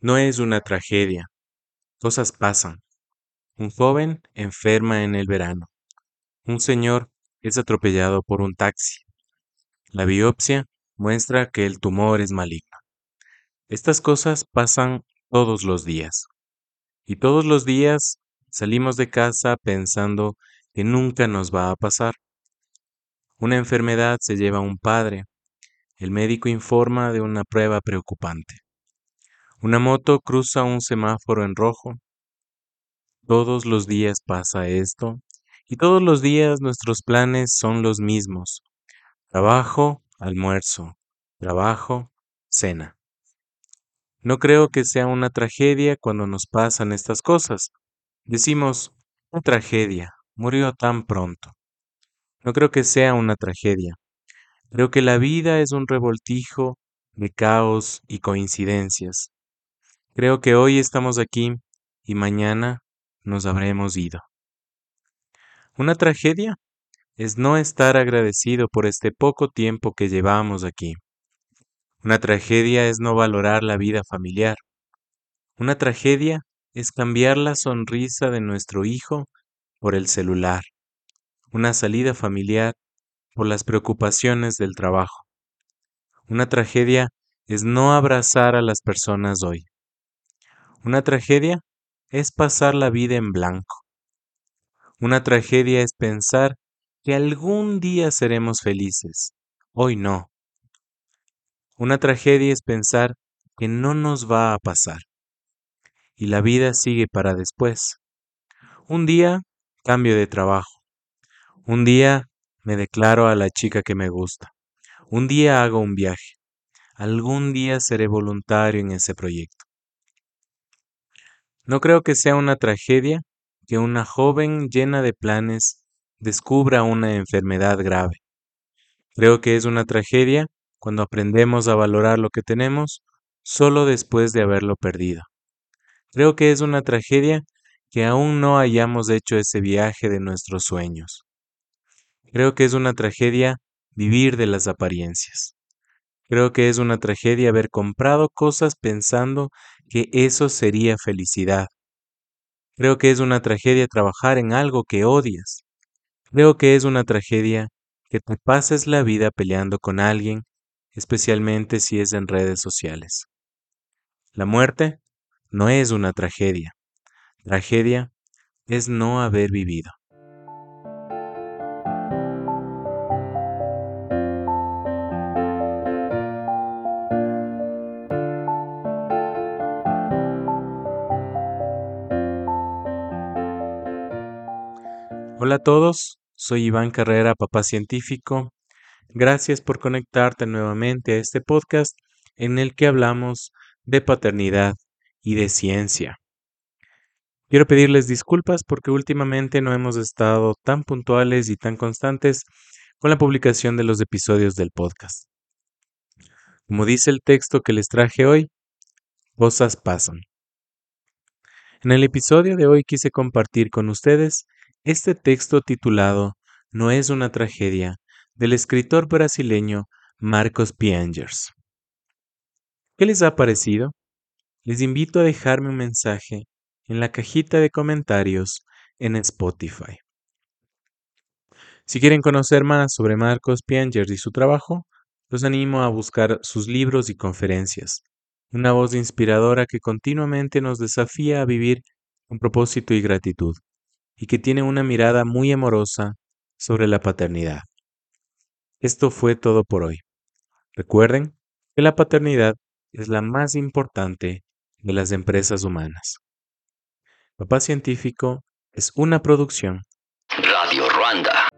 No es una tragedia. Cosas pasan. Un joven enferma en el verano. Un señor es atropellado por un taxi. La biopsia muestra que el tumor es maligno. Estas cosas pasan todos los días. Y todos los días salimos de casa pensando que nunca nos va a pasar. Una enfermedad se lleva a un padre. El médico informa de una prueba preocupante. Una moto cruza un semáforo en rojo. Todos los días pasa esto y todos los días nuestros planes son los mismos. Trabajo, almuerzo, trabajo, cena. No creo que sea una tragedia cuando nos pasan estas cosas. Decimos, una tragedia, murió tan pronto. No creo que sea una tragedia. Creo que la vida es un revoltijo de caos y coincidencias. Creo que hoy estamos aquí y mañana nos habremos ido. Una tragedia es no estar agradecido por este poco tiempo que llevamos aquí. Una tragedia es no valorar la vida familiar. Una tragedia es cambiar la sonrisa de nuestro hijo por el celular. Una salida familiar por las preocupaciones del trabajo. Una tragedia es no abrazar a las personas hoy. Una tragedia es pasar la vida en blanco. Una tragedia es pensar que algún día seremos felices. Hoy no. Una tragedia es pensar que no nos va a pasar. Y la vida sigue para después. Un día cambio de trabajo. Un día me declaro a la chica que me gusta. Un día hago un viaje. Algún día seré voluntario en ese proyecto. No creo que sea una tragedia que una joven llena de planes descubra una enfermedad grave. Creo que es una tragedia cuando aprendemos a valorar lo que tenemos solo después de haberlo perdido. Creo que es una tragedia que aún no hayamos hecho ese viaje de nuestros sueños. Creo que es una tragedia vivir de las apariencias. Creo que es una tragedia haber comprado cosas pensando que eso sería felicidad. Creo que es una tragedia trabajar en algo que odias. Creo que es una tragedia que te pases la vida peleando con alguien, especialmente si es en redes sociales. La muerte no es una tragedia. Tragedia es no haber vivido. Hola a todos, soy Iván Carrera, papá científico. Gracias por conectarte nuevamente a este podcast en el que hablamos de paternidad y de ciencia. Quiero pedirles disculpas porque últimamente no hemos estado tan puntuales y tan constantes con la publicación de los episodios del podcast. Como dice el texto que les traje hoy, cosas pasan. En el episodio de hoy quise compartir con ustedes este texto titulado No es una tragedia del escritor brasileño Marcos Piangers. ¿Qué les ha parecido? Les invito a dejarme un mensaje en la cajita de comentarios en Spotify. Si quieren conocer más sobre Marcos Piangers y su trabajo, los animo a buscar sus libros y conferencias, una voz inspiradora que continuamente nos desafía a vivir con propósito y gratitud y que tiene una mirada muy amorosa sobre la paternidad. Esto fue todo por hoy. Recuerden que la paternidad es la más importante de las empresas humanas. Papá Científico es una producción. Radio Ruanda.